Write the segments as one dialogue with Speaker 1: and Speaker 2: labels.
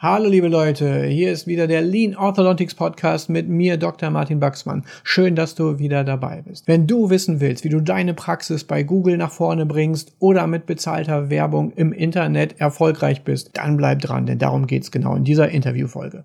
Speaker 1: Hallo liebe Leute, hier ist wieder der Lean Orthodontics Podcast mit mir, Dr. Martin Baxmann. Schön, dass du wieder dabei bist. Wenn du wissen willst, wie du deine Praxis bei Google nach vorne bringst oder mit bezahlter Werbung im Internet erfolgreich bist, dann bleib dran, denn darum geht's genau in dieser Interviewfolge.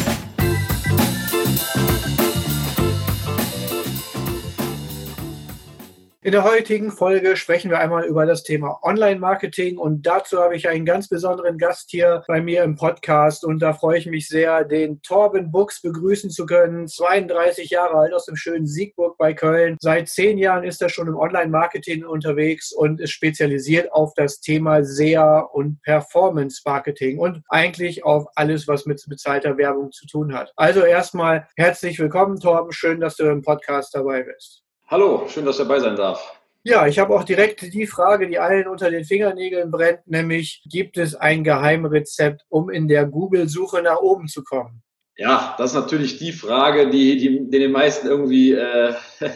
Speaker 1: In der heutigen Folge sprechen wir einmal über das Thema Online-Marketing und dazu habe ich einen ganz besonderen Gast hier bei mir im Podcast und da freue ich mich sehr, den Torben Buchs begrüßen zu können. 32 Jahre alt aus dem schönen Siegburg bei Köln. Seit zehn Jahren ist er schon im Online-Marketing unterwegs und ist spezialisiert auf das Thema SEA und Performance-Marketing und eigentlich auf alles, was mit bezahlter Werbung zu tun hat. Also erstmal herzlich willkommen, Torben. Schön, dass du im Podcast dabei bist.
Speaker 2: Hallo, schön, dass ich dabei sein darf.
Speaker 1: Ja, ich habe auch direkt die Frage, die allen unter den Fingernägeln brennt, nämlich gibt es ein Geheimrezept, um in der Google-Suche nach oben zu kommen?
Speaker 2: Ja, das ist natürlich die Frage, die, die, die den meisten irgendwie äh,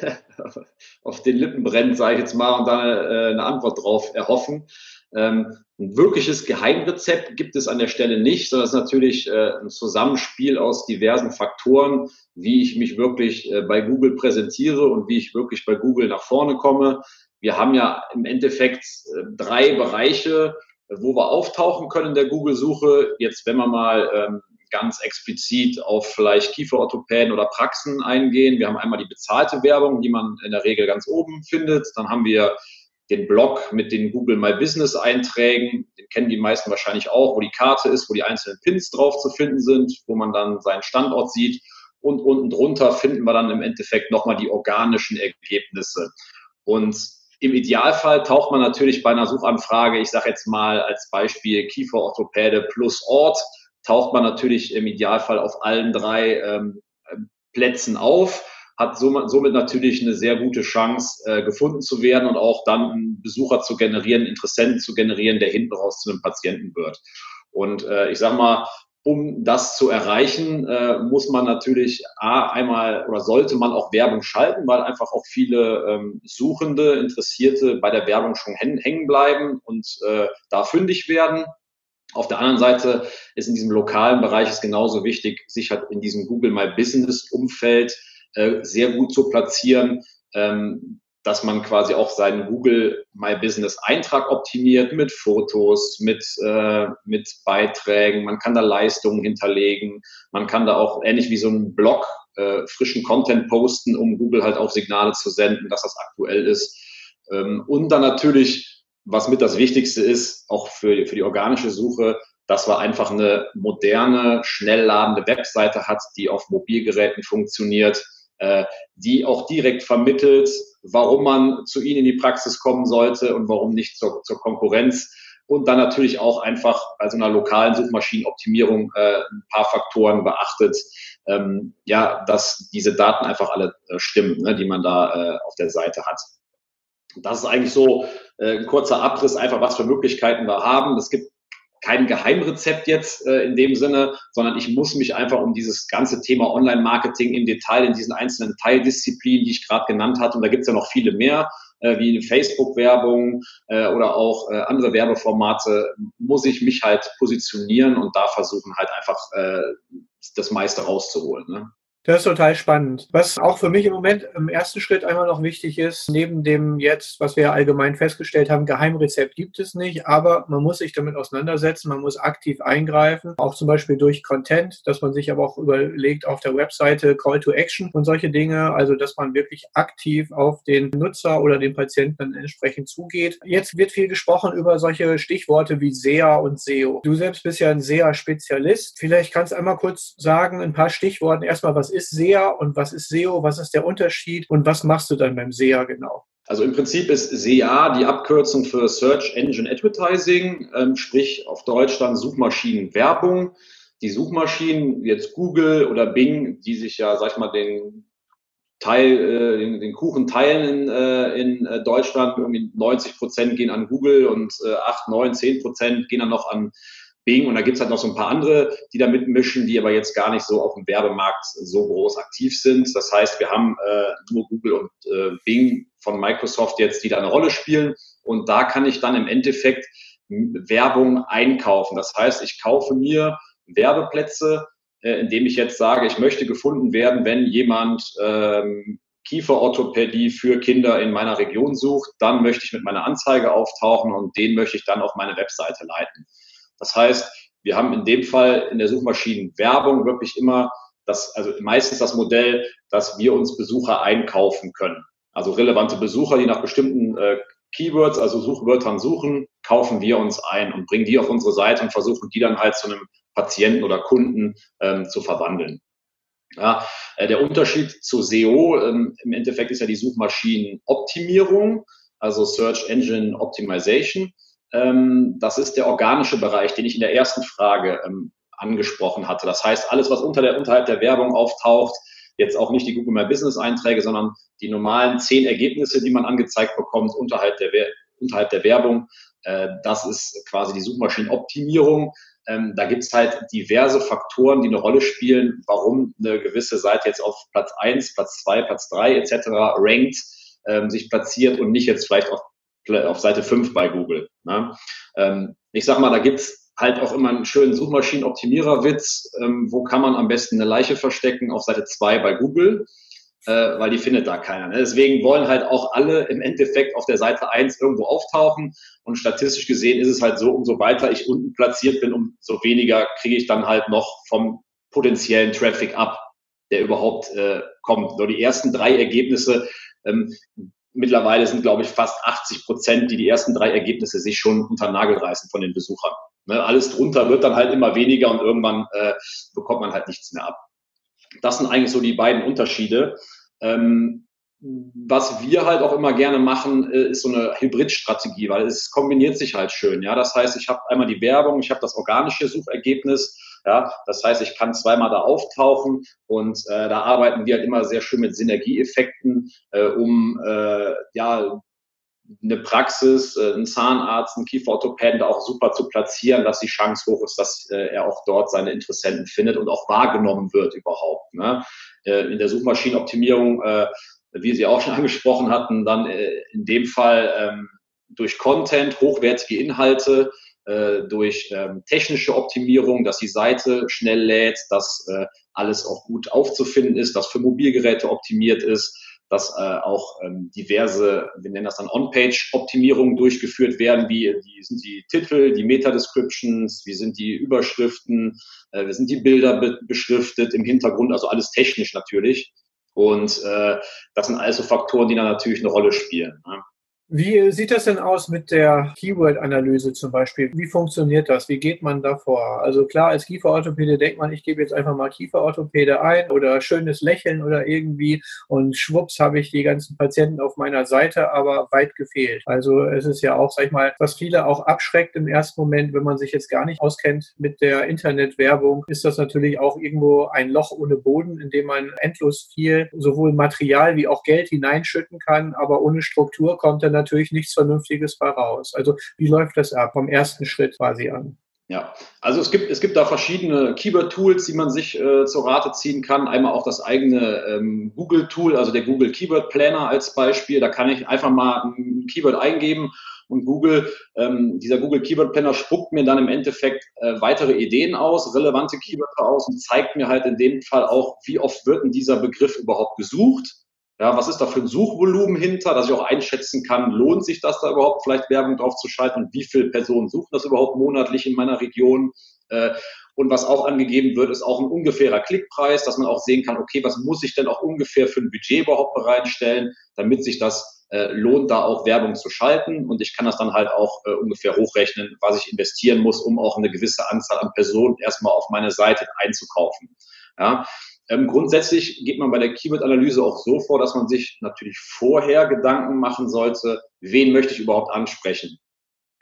Speaker 2: auf den Lippen brennt, sage ich jetzt mal, und dann äh, eine Antwort drauf erhoffen. Ähm, ein wirkliches Geheimrezept gibt es an der Stelle nicht, sondern es ist natürlich äh, ein Zusammenspiel aus diversen Faktoren, wie ich mich wirklich äh, bei Google präsentiere und wie ich wirklich bei Google nach vorne komme. Wir haben ja im Endeffekt äh, drei Bereiche, wo wir auftauchen können in der Google-Suche. Jetzt, wenn wir mal ähm, ganz explizit auf vielleicht Kieferorthopäden oder Praxen eingehen. Wir haben einmal die bezahlte Werbung, die man in der Regel ganz oben findet. Dann haben wir den Blog mit den Google My Business Einträgen, den kennen die meisten wahrscheinlich auch, wo die Karte ist, wo die einzelnen Pins drauf zu finden sind, wo man dann seinen Standort sieht. Und unten drunter finden wir dann im Endeffekt nochmal die organischen Ergebnisse. Und im Idealfall taucht man natürlich bei einer Suchanfrage, ich sage jetzt mal als Beispiel Kieferorthopäde plus Ort, taucht man natürlich im Idealfall auf allen drei ähm, Plätzen auf hat somit natürlich eine sehr gute Chance, äh, gefunden zu werden und auch dann einen Besucher zu generieren, Interessenten zu generieren, der hinten raus zu einem Patienten wird. Und äh, ich sage mal, um das zu erreichen, äh, muss man natürlich A, einmal oder sollte man auch Werbung schalten, weil einfach auch viele ähm, Suchende, Interessierte bei der Werbung schon hängen bleiben und äh, da fündig werden. Auf der anderen Seite ist in diesem lokalen Bereich es genauso wichtig, sich halt in diesem Google My Business Umfeld äh, sehr gut zu platzieren, ähm, dass man quasi auch seinen Google My Business Eintrag optimiert mit Fotos, mit, äh, mit Beiträgen. Man kann da Leistungen hinterlegen. Man kann da auch ähnlich wie so ein Blog äh, frischen Content posten, um Google halt auch Signale zu senden, dass das aktuell ist. Ähm, und dann natürlich, was mit das Wichtigste ist, auch für, für die organische Suche, dass man einfach eine moderne, schnell ladende Webseite hat, die auf Mobilgeräten funktioniert, die auch direkt vermittelt, warum man zu Ihnen in die Praxis kommen sollte und warum nicht zur, zur Konkurrenz. Und dann natürlich auch einfach bei so einer lokalen Suchmaschinenoptimierung äh, ein paar Faktoren beachtet, ähm, ja, dass diese Daten einfach alle äh, stimmen, ne, die man da äh, auf der Seite hat. Das ist eigentlich so äh, ein kurzer Abriss, einfach was für Möglichkeiten wir haben. Es gibt kein Geheimrezept jetzt äh, in dem Sinne, sondern ich muss mich einfach um dieses ganze Thema Online-Marketing im Detail in diesen einzelnen Teildisziplinen, die ich gerade genannt hatte, und da gibt es ja noch viele mehr, äh, wie Facebook-Werbung äh, oder auch äh, andere Werbeformate, muss ich mich halt positionieren und da versuchen halt einfach äh, das meiste rauszuholen. Ne?
Speaker 1: Das ist total spannend. Was auch für mich im Moment im ersten Schritt einmal noch wichtig ist, neben dem jetzt, was wir allgemein festgestellt haben, Geheimrezept gibt es nicht, aber man muss sich damit auseinandersetzen, man muss aktiv eingreifen, auch zum Beispiel durch Content, dass man sich aber auch überlegt auf der Webseite Call to Action und solche Dinge, also dass man wirklich aktiv auf den Nutzer oder den Patienten entsprechend zugeht. Jetzt wird viel gesprochen über solche Stichworte wie SEA und SEO. Du selbst bist ja ein SEA-Spezialist. Vielleicht kannst du einmal kurz sagen, ein paar Stichworte. Erstmal, was ist SEA und was ist SEO? Was ist der Unterschied und was machst du dann beim SEA genau?
Speaker 2: Also im Prinzip ist SEA die Abkürzung für Search Engine Advertising, ähm, sprich auf Deutsch dann Suchmaschinenwerbung. die Suchmaschinen, jetzt Google oder Bing, die sich ja, sag ich mal, den Teil, äh, den, den Kuchen teilen äh, in äh, Deutschland. Irgendwie 90 Prozent gehen an Google und äh, 8, 9, 10 Prozent gehen dann noch an Bing. Und da gibt's halt noch so ein paar andere, die da mitmischen, die aber jetzt gar nicht so auf dem Werbemarkt so groß aktiv sind. Das heißt, wir haben äh, nur Google und äh, Bing von Microsoft jetzt, die da eine Rolle spielen. Und da kann ich dann im Endeffekt Werbung einkaufen. Das heißt, ich kaufe mir Werbeplätze, äh, indem ich jetzt sage, ich möchte gefunden werden, wenn jemand ähm, Kieferorthopädie für Kinder in meiner Region sucht, dann möchte ich mit meiner Anzeige auftauchen und den möchte ich dann auf meine Webseite leiten. Das heißt, wir haben in dem Fall in der Suchmaschinenwerbung wirklich immer das, also meistens das Modell, dass wir uns Besucher einkaufen können. Also relevante Besucher, die nach bestimmten äh, Keywords, also Suchwörtern suchen, kaufen wir uns ein und bringen die auf unsere Seite und versuchen die dann halt zu einem Patienten oder Kunden ähm, zu verwandeln. Ja, äh, der Unterschied zu SEO ähm, im Endeffekt ist ja die Suchmaschinenoptimierung, also Search Engine Optimization. Ähm, das ist der organische Bereich, den ich in der ersten Frage ähm, angesprochen hatte. Das heißt, alles, was unter der, unterhalb der Werbung auftaucht, jetzt auch nicht die Google My Business Einträge, sondern die normalen zehn Ergebnisse, die man angezeigt bekommt unterhalb der, unterhalb der Werbung, äh, das ist quasi die Suchmaschinenoptimierung. Ähm, da gibt's halt diverse Faktoren, die eine Rolle spielen, warum eine gewisse Seite jetzt auf Platz eins, Platz zwei, Platz drei etc. rankt, sich platziert und nicht jetzt vielleicht auf, auf Seite fünf bei Google. Ne? Ähm, ich sag mal, da gibt's halt auch immer einen schönen Suchmaschinenoptimierer-Witz. Ähm, wo kann man am besten eine Leiche verstecken? Auf Seite zwei bei Google äh, weil die findet da keiner. Ne? Deswegen wollen halt auch alle im Endeffekt auf der Seite eins irgendwo auftauchen. Und statistisch gesehen ist es halt so, umso weiter ich unten platziert bin, umso weniger kriege ich dann halt noch vom potenziellen Traffic ab, der überhaupt äh, kommt. Nur die ersten drei Ergebnisse, ähm, mittlerweile sind, glaube ich, fast 80 Prozent, die die ersten drei Ergebnisse sich schon unter Nagel reißen von den Besuchern. Ne? Alles drunter wird dann halt immer weniger und irgendwann äh, bekommt man halt nichts mehr ab. Das sind eigentlich so die beiden Unterschiede. Ähm, was wir halt auch immer gerne machen, äh, ist so eine Hybridstrategie, weil es kombiniert sich halt schön. Ja, das heißt, ich habe einmal die Werbung, ich habe das organische Suchergebnis. Ja, das heißt, ich kann zweimal da auftauchen und äh, da arbeiten wir halt immer sehr schön mit Synergieeffekten, äh, um äh, ja eine Praxis, äh, einen Zahnarzt, einen Kieferorthopäden da auch super zu platzieren, dass die Chance hoch ist, dass äh, er auch dort seine Interessenten findet und auch wahrgenommen wird überhaupt. Ne? Äh, in der Suchmaschinenoptimierung, wie Sie auch schon angesprochen hatten, dann in dem Fall ähm, durch Content, hochwertige Inhalte, durch ähm, technische Optimierung, dass die Seite schnell lädt, dass alles auch gut aufzufinden ist, dass für Mobilgeräte optimiert ist, dass äh, auch ähm, diverse, wir nennen das dann On-Page-Optimierungen durchgeführt werden, wie, wie sind die Titel, die Meta-Descriptions, wie sind die Überschriften, äh, wie sind die Bilder be beschriftet im Hintergrund, also alles technisch natürlich. Und äh, das sind also Faktoren, die dann natürlich eine Rolle spielen. Ne?
Speaker 1: Wie sieht das denn aus mit der Keyword-Analyse zum Beispiel? Wie funktioniert das? Wie geht man da vor? Also klar, als Kieferorthopäde denkt man, ich gebe jetzt einfach mal Kieferorthopäde ein oder schönes Lächeln oder irgendwie und schwupps habe ich die ganzen Patienten auf meiner Seite, aber weit gefehlt. Also es ist ja auch, sag ich mal, was viele auch abschreckt im ersten Moment, wenn man sich jetzt gar nicht auskennt mit der Internetwerbung, ist das natürlich auch irgendwo ein Loch ohne Boden, in dem man endlos viel sowohl Material wie auch Geld hineinschütten kann, aber ohne Struktur kommt dann natürlich nichts Vernünftiges bei raus. Also wie läuft das ab vom ersten Schritt quasi an?
Speaker 2: Ja, also es gibt, es gibt da verschiedene Keyword-Tools, die man sich äh, zur Rate ziehen kann. Einmal auch das eigene ähm, Google-Tool, also der Google Keyword Planner als Beispiel. Da kann ich einfach mal ein Keyword eingeben und Google, ähm, dieser Google Keyword Planner spuckt mir dann im Endeffekt äh, weitere Ideen aus, relevante Keywords aus und zeigt mir halt in dem Fall auch, wie oft wird denn dieser Begriff überhaupt gesucht ja, was ist da für ein Suchvolumen hinter, dass ich auch einschätzen kann, lohnt sich das da überhaupt vielleicht Werbung drauf zu schalten und wie viele Personen suchen das überhaupt monatlich in meiner Region? Äh, und was auch angegeben wird, ist auch ein ungefährer Klickpreis, dass man auch sehen kann, okay, was muss ich denn auch ungefähr für ein Budget überhaupt bereitstellen, damit sich das äh, lohnt, da auch Werbung zu schalten. Und ich kann das dann halt auch äh, ungefähr hochrechnen, was ich investieren muss, um auch eine gewisse Anzahl an Personen erstmal auf meine Seite einzukaufen. Ja, ähm, grundsätzlich geht man bei der Keyword-Analyse auch so vor, dass man sich natürlich vorher Gedanken machen sollte, wen möchte ich überhaupt ansprechen.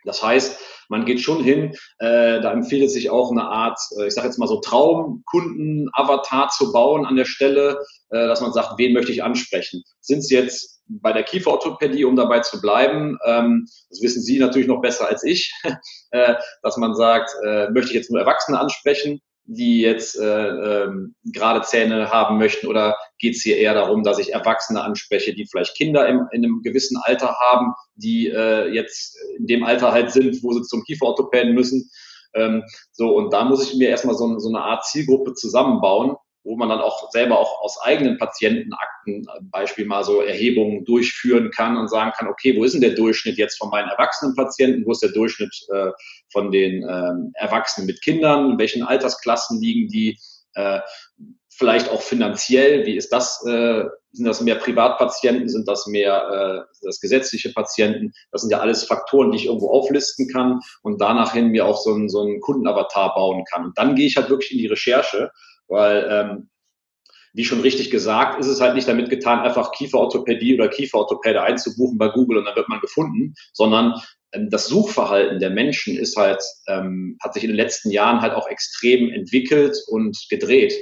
Speaker 2: Das heißt, man geht schon hin, äh, da empfiehlt es sich auch eine Art, äh, ich sage jetzt mal so Traumkunden-Avatar zu bauen an der Stelle, äh, dass man sagt, wen möchte ich ansprechen? Sind es jetzt bei der Kieferorthopädie, um dabei zu bleiben, ähm, das wissen Sie natürlich noch besser als ich, äh, dass man sagt, äh, möchte ich jetzt nur Erwachsene ansprechen, die jetzt äh, ähm, gerade Zähne haben möchten oder geht es hier eher darum, dass ich Erwachsene anspreche, die vielleicht Kinder im, in einem gewissen Alter haben, die äh, jetzt in dem Alter halt sind, wo sie zum Kieferorthopäden müssen. Ähm, so, und da muss ich mir erstmal so, so eine Art Zielgruppe zusammenbauen, wo man dann auch selber auch aus eigenen Patientenakten äh, Beispiel mal so Erhebungen durchführen kann und sagen kann, okay, wo ist denn der Durchschnitt jetzt von meinen erwachsenen Patienten, wo ist der Durchschnitt äh, von den ähm, Erwachsenen mit Kindern, in welchen Altersklassen liegen die, äh, vielleicht auch finanziell, wie ist das, sind das mehr Privatpatienten, sind das mehr äh, das gesetzliche Patienten, das sind ja alles Faktoren, die ich irgendwo auflisten kann und danach hin mir auch so einen, so einen Kundenavatar bauen kann. Und dann gehe ich halt wirklich in die Recherche weil, ähm, wie schon richtig gesagt, ist es halt nicht damit getan, einfach Kieferorthopädie oder Kieferorthopäde einzubuchen bei Google und dann wird man gefunden, sondern ähm, das Suchverhalten der Menschen ist halt, ähm, hat sich in den letzten Jahren halt auch extrem entwickelt und gedreht.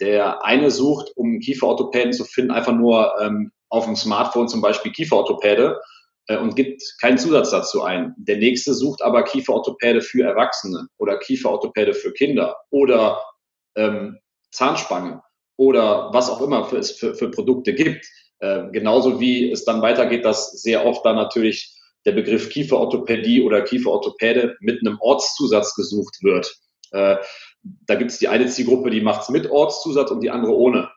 Speaker 2: Der eine sucht, um Kieferorthopäden zu finden, einfach nur ähm, auf dem Smartphone zum Beispiel Kieferorthopäde äh, und gibt keinen Zusatz dazu ein. Der nächste sucht aber Kieferorthopäde für Erwachsene oder Kieferorthopäde für Kinder oder ähm, Zahnspange oder was auch immer für, es für, für Produkte gibt. Äh, genauso wie es dann weitergeht, dass sehr oft dann natürlich der Begriff Kieferorthopädie oder Kieferorthopäde mit einem Ortszusatz gesucht wird. Äh, da gibt es die eine Zielgruppe, die macht es mit Ortszusatz und die andere ohne.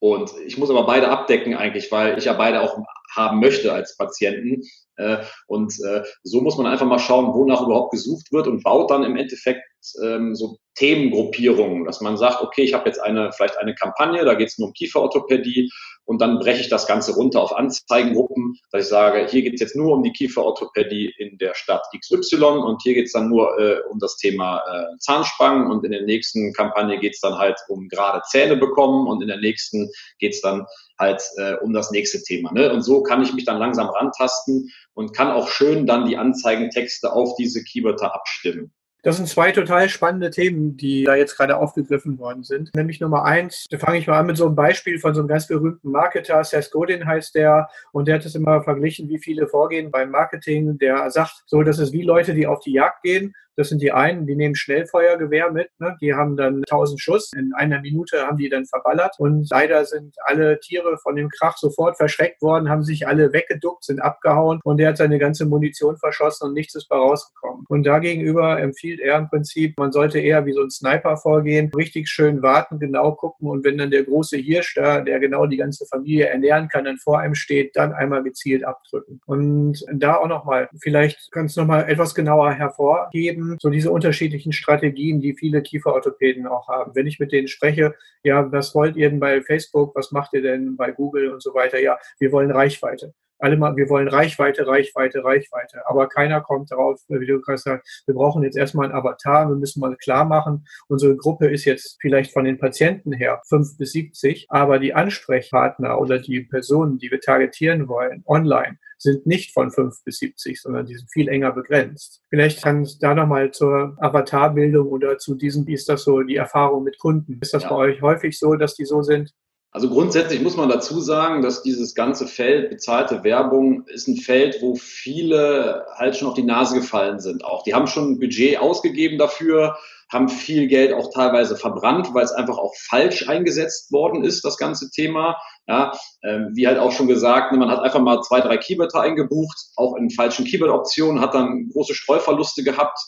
Speaker 2: Und ich muss aber beide abdecken eigentlich, weil ich ja beide auch haben möchte als Patienten. Äh, und äh, so muss man einfach mal schauen, wonach überhaupt gesucht wird und baut dann im Endeffekt ähm, so Themengruppierungen, dass man sagt, okay, ich habe jetzt eine, vielleicht eine Kampagne, da geht es nur um Kieferorthopädie und dann breche ich das Ganze runter auf Anzeigengruppen, dass ich sage, hier geht es jetzt nur um die Kieferorthopädie in der Stadt XY und hier geht es dann nur äh, um das Thema äh, Zahnspangen und in der nächsten Kampagne geht es dann halt um gerade Zähne bekommen und in der nächsten geht es dann halt äh, um das nächste Thema. Ne? Und so kann ich mich dann langsam rantasten und kann auch schön dann die Anzeigentexte auf diese Keywörter abstimmen.
Speaker 1: Das sind zwei total spannende Themen, die da jetzt gerade aufgegriffen worden sind. Nämlich Nummer eins, da fange ich mal an mit so einem Beispiel von so einem ganz berühmten Marketer, Seth Godin heißt der, und der hat es immer verglichen, wie viele vorgehen beim Marketing. Der sagt so, das ist wie Leute, die auf die Jagd gehen das sind die einen, die nehmen Schnellfeuergewehr mit, ne? die haben dann 1000 Schuss, in einer Minute haben die dann verballert und leider sind alle Tiere von dem Krach sofort verschreckt worden, haben sich alle weggeduckt, sind abgehauen und der hat seine ganze Munition verschossen und nichts ist bei rausgekommen. Und dagegenüber empfiehlt er im Prinzip, man sollte eher wie so ein Sniper vorgehen, richtig schön warten, genau gucken und wenn dann der große Hirsch da, der genau die ganze Familie ernähren kann, dann vor einem steht, dann einmal gezielt abdrücken. Und da auch nochmal, vielleicht kannst du nochmal etwas genauer hervorheben, eben so diese unterschiedlichen Strategien, die viele Kieferorthopäden auch haben. Wenn ich mit denen spreche, ja, was wollt ihr denn bei Facebook, was macht ihr denn bei Google und so weiter? Ja, wir wollen Reichweite alle mal, wir wollen Reichweite, Reichweite, Reichweite. Aber keiner kommt darauf, wie du gerade sagst, wir brauchen jetzt erstmal ein Avatar, wir müssen mal klar machen, unsere Gruppe ist jetzt vielleicht von den Patienten her fünf bis siebzig, aber die Ansprechpartner oder die Personen, die wir targetieren wollen, online, sind nicht von fünf bis siebzig, sondern die sind viel enger begrenzt. Vielleicht kann es da nochmal zur Avatarbildung oder zu diesem, wie ist das so, die Erfahrung mit Kunden? Ist das ja. bei euch häufig so, dass die so sind?
Speaker 2: Also grundsätzlich muss man dazu sagen, dass dieses ganze Feld bezahlte Werbung ist ein Feld, wo viele halt schon auf die Nase gefallen sind auch. Die haben schon ein Budget ausgegeben dafür, haben viel Geld auch teilweise verbrannt, weil es einfach auch falsch eingesetzt worden ist, das ganze Thema. Ja, ähm, wie halt auch schon gesagt, ne, man hat einfach mal zwei, drei Keywörter eingebucht, auch in falschen Keyword-Optionen, hat dann große Streuverluste gehabt.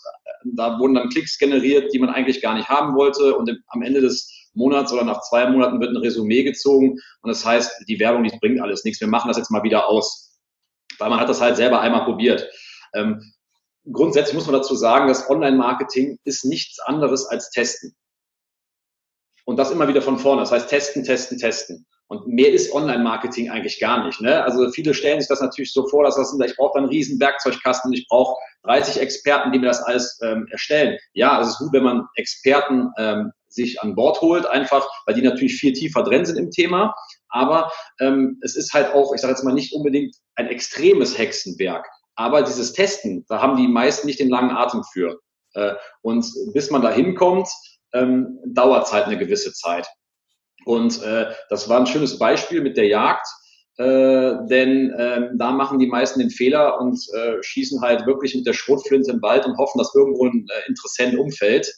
Speaker 2: Da wurden dann Klicks generiert, die man eigentlich gar nicht haben wollte. Und am Ende des Monats oder nach zwei Monaten wird ein Resümee gezogen und das heißt, die Werbung, die bringt alles nichts. Wir machen das jetzt mal wieder aus. Weil man hat das halt selber einmal probiert. Ähm, grundsätzlich muss man dazu sagen, dass Online-Marketing ist nichts anderes als Testen. Und das immer wieder von vorne. Das heißt testen, testen, testen. Und mehr ist Online-Marketing eigentlich gar nicht. Ne? Also viele stellen sich das natürlich so vor, dass das sind, ich brauche einen riesen Werkzeugkasten, ich brauche 30 Experten, die mir das alles ähm, erstellen. Ja, es ist gut, wenn man Experten ähm, sich an Bord holt, einfach, weil die natürlich viel tiefer drin sind im Thema. Aber ähm, es ist halt auch, ich sage jetzt mal, nicht unbedingt ein extremes Hexenwerk. Aber dieses Testen, da haben die meisten nicht den langen Atem für. Äh, und bis man da hinkommt, ähm, dauert es halt eine gewisse Zeit. Und äh, das war ein schönes Beispiel mit der Jagd. Äh, denn äh, da machen die meisten den Fehler und äh, schießen halt wirklich mit der Schrotflinte im Wald und hoffen, dass irgendwo ein äh, Interessent umfällt.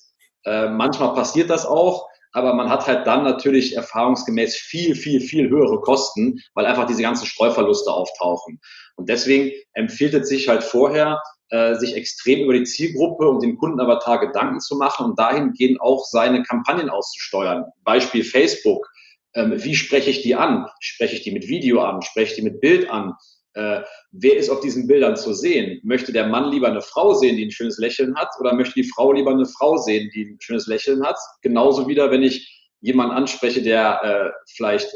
Speaker 2: Äh, manchmal passiert das auch, aber man hat halt dann natürlich erfahrungsgemäß viel, viel, viel höhere Kosten, weil einfach diese ganzen Streuverluste auftauchen. Und deswegen empfiehlt es sich halt vorher, äh, sich extrem über die Zielgruppe und den Kundenavatar Gedanken zu machen und dahingehend auch seine Kampagnen auszusteuern. Beispiel Facebook. Ähm, wie spreche ich die an? Spreche ich die mit Video an? Spreche ich die mit Bild an? Äh, wer ist auf diesen Bildern zu sehen? Möchte der Mann lieber eine Frau sehen, die ein schönes Lächeln hat, oder möchte die Frau lieber eine Frau sehen, die ein schönes Lächeln hat? Genauso wieder, wenn ich jemanden anspreche, der äh, vielleicht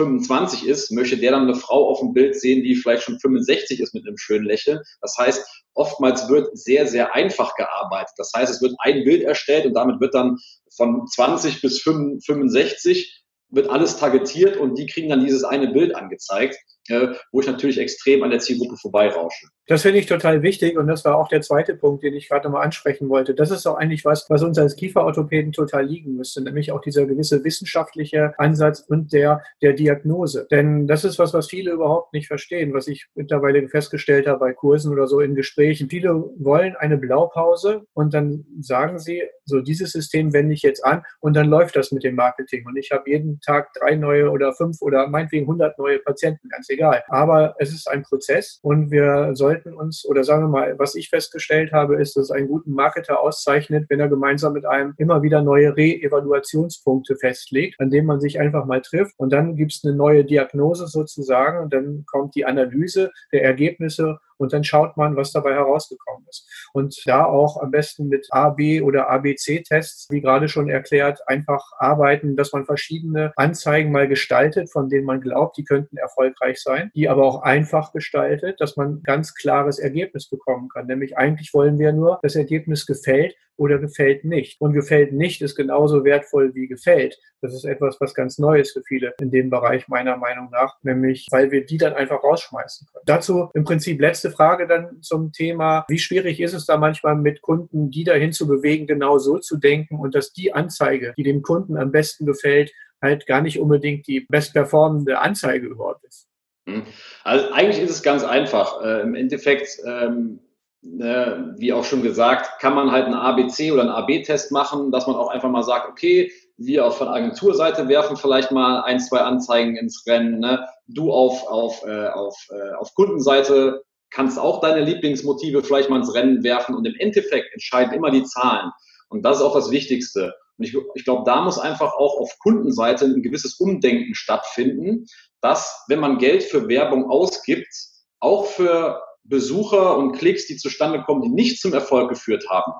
Speaker 2: 25 ist, möchte der dann eine Frau auf dem Bild sehen, die vielleicht schon 65 ist mit einem schönen Lächeln. Das heißt, oftmals wird sehr, sehr einfach gearbeitet. Das heißt, es wird ein Bild erstellt und damit wird dann von 20 bis 65 wird alles targetiert und die kriegen dann dieses eine Bild angezeigt äh, wo ich natürlich extrem an der Zielgruppe vorbeirausche.
Speaker 1: Das finde ich total wichtig und das war auch der zweite Punkt, den ich gerade nochmal ansprechen wollte. Das ist auch eigentlich was, was uns als Kieferorthopäden total liegen müsste, nämlich auch dieser gewisse wissenschaftliche Ansatz und der, der Diagnose. Denn das ist was, was viele überhaupt nicht verstehen, was ich mittlerweile festgestellt habe bei Kursen oder so in Gesprächen. Viele wollen eine Blaupause und dann sagen sie, so dieses System wende ich jetzt an und dann läuft das mit dem Marketing. Und ich habe jeden Tag drei neue oder fünf oder meinetwegen 100 neue Patienten, ganz egal. Aber es ist ein Prozess und wir sollten uns, oder sagen wir mal, was ich festgestellt habe, ist, dass einen guten Marketer auszeichnet, wenn er gemeinsam mit einem immer wieder neue Re-Evaluationspunkte festlegt, an denen man sich einfach mal trifft. Und dann gibt es eine neue Diagnose sozusagen und dann kommt die Analyse der Ergebnisse und dann schaut man, was dabei herausgekommen ist. Und da auch am besten mit A, B oder ABC-Tests, wie gerade schon erklärt, einfach arbeiten, dass man verschiedene Anzeigen mal gestaltet, von denen man glaubt, die könnten erfolgreich sein, die aber auch einfach gestaltet, dass man ganz klares Ergebnis bekommen kann. Nämlich eigentlich wollen wir nur, das Ergebnis gefällt oder gefällt nicht. Und gefällt nicht ist genauso wertvoll wie gefällt. Das ist etwas, was ganz Neues für viele in dem Bereich meiner Meinung nach, nämlich weil wir die dann einfach rausschmeißen können. Dazu im Prinzip letzte Frage dann zum Thema, wie schwierig ist es da manchmal mit Kunden, die dahin zu bewegen, genau so zu denken und dass die Anzeige, die dem Kunden am besten gefällt, halt gar nicht unbedingt die bestperformende Anzeige überhaupt ist.
Speaker 2: Hm. Also eigentlich ist es ganz einfach. Äh, Im Endeffekt ähm wie auch schon gesagt, kann man halt einen ABC oder einen AB-Test machen, dass man auch einfach mal sagt, okay, wir auf von Agenturseite werfen vielleicht mal ein, zwei Anzeigen ins Rennen. Ne? Du auf, auf, äh, auf, äh, auf Kundenseite kannst auch deine Lieblingsmotive vielleicht mal ins Rennen werfen und im Endeffekt entscheiden immer die Zahlen. Und das ist auch das Wichtigste. Und ich, ich glaube, da muss einfach auch auf Kundenseite ein gewisses Umdenken stattfinden, dass wenn man Geld für Werbung ausgibt, auch für Besucher und Klicks, die zustande kommen, die nicht zum Erfolg geführt haben,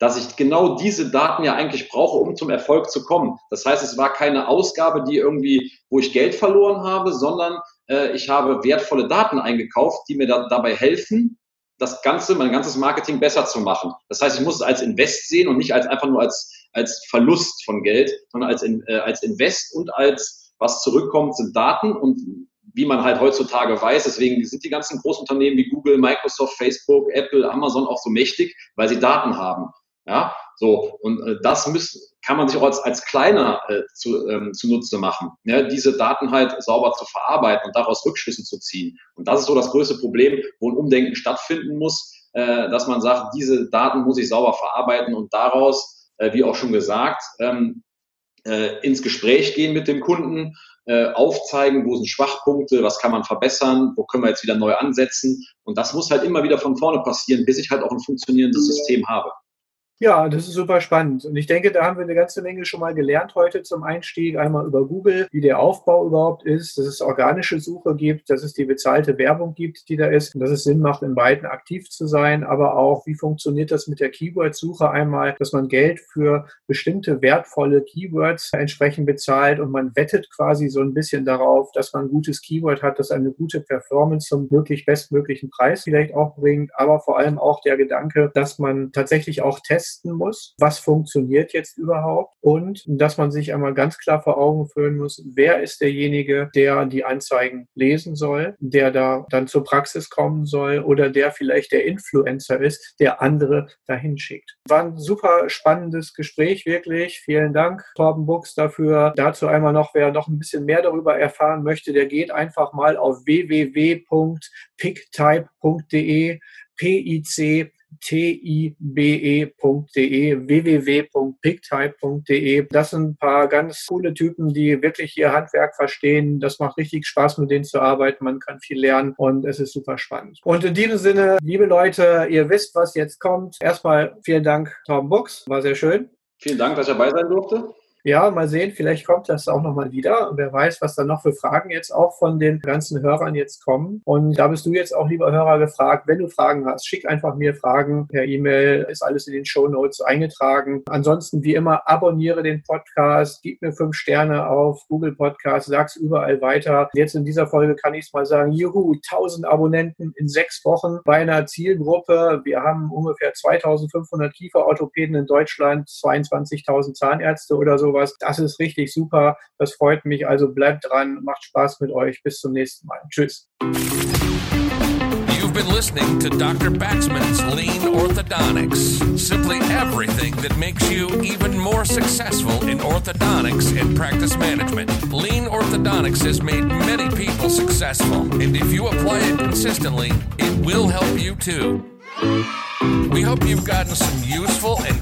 Speaker 2: dass ich genau diese Daten ja eigentlich brauche, um zum Erfolg zu kommen. Das heißt, es war keine Ausgabe, die irgendwie, wo ich Geld verloren habe, sondern äh, ich habe wertvolle Daten eingekauft, die mir da, dabei helfen, das Ganze, mein ganzes Marketing besser zu machen. Das heißt, ich muss es als Invest sehen und nicht als einfach nur als, als Verlust von Geld, sondern als, äh, als Invest und als was zurückkommt, sind Daten und wie man halt heutzutage weiß. Deswegen sind die ganzen Großunternehmen wie Google, Microsoft, Facebook, Apple, Amazon auch so mächtig, weil sie Daten haben. Ja, so. Und äh, das müssen, kann man sich auch als, als kleiner äh, zu, ähm, zunutze machen, ja, diese Daten halt sauber zu verarbeiten und daraus Rückschlüsse zu ziehen. Und das ist so das größte Problem, wo ein Umdenken stattfinden muss, äh, dass man sagt, diese Daten muss ich sauber verarbeiten und daraus, äh, wie auch schon gesagt, ähm, äh, ins Gespräch gehen mit dem Kunden äh, aufzeigen, wo sind Schwachpunkte, was kann man verbessern, wo können wir jetzt wieder neu ansetzen. Und das muss halt immer wieder von vorne passieren, bis ich halt auch ein funktionierendes System habe.
Speaker 1: Ja, das ist super spannend. Und ich denke, da haben wir eine ganze Menge schon mal gelernt heute zum Einstieg. Einmal über Google, wie der Aufbau überhaupt ist, dass es organische Suche gibt, dass es die bezahlte Werbung gibt, die da ist, und dass es Sinn macht, in beiden aktiv zu sein, aber auch, wie funktioniert das mit der Keyword-Suche einmal, dass man Geld für bestimmte wertvolle Keywords entsprechend bezahlt und man wettet quasi so ein bisschen darauf, dass man ein gutes Keyword hat, das eine gute Performance zum möglich bestmöglichen Preis vielleicht auch bringt, aber vor allem auch der Gedanke, dass man tatsächlich auch testet, testen muss. Was funktioniert jetzt überhaupt? Und dass man sich einmal ganz klar vor Augen führen muss, wer ist derjenige, der die Anzeigen lesen soll, der da dann zur Praxis kommen soll oder der vielleicht der Influencer ist, der andere dahin schickt. War ein super spannendes Gespräch, wirklich. Vielen Dank, Torben Buchs, dafür. Dazu einmal noch, wer noch ein bisschen mehr darüber erfahren möchte, der geht einfach mal auf www.picktype.de, P-I-C tibe.de, www.picktype.de. Das sind ein paar ganz coole Typen, die wirklich ihr Handwerk verstehen. Das macht richtig Spaß, mit denen zu arbeiten. Man kann viel lernen und es ist super spannend. Und in diesem Sinne, liebe Leute, ihr wisst, was jetzt kommt. Erstmal vielen Dank, Tom Bux. War sehr schön.
Speaker 2: Vielen Dank, dass ich dabei sein durfte.
Speaker 1: Ja, mal sehen, vielleicht kommt das auch nochmal wieder. Wer weiß, was da noch für Fragen jetzt auch von den ganzen Hörern jetzt kommen. Und da bist du jetzt auch, lieber Hörer, gefragt. Wenn du Fragen hast, schick einfach mir Fragen per E-Mail. Ist alles in den Show Notes eingetragen. Ansonsten, wie immer, abonniere den Podcast, gib mir fünf Sterne auf Google Podcast, sag's überall weiter. Jetzt in dieser Folge kann ich es mal sagen, juhu, 1000 Abonnenten in sechs Wochen bei einer Zielgruppe. Wir haben ungefähr 2500 Kieferorthopäden in Deutschland, 22.000 Zahnärzte oder so sowas. Das ist richtig super. Das freut mich. Also bleibt dran, macht Spaß mit euch. Bis zum nächsten Mal. Tschüss.
Speaker 3: You've been listening to Dr. Baxman's Lean Orthodontics. Simply everything that makes you even more successful in orthodontics and practice management. Lean Orthodontics has made many people successful, and if you apply it consistently, it will help you too. We hope you've gotten some useful and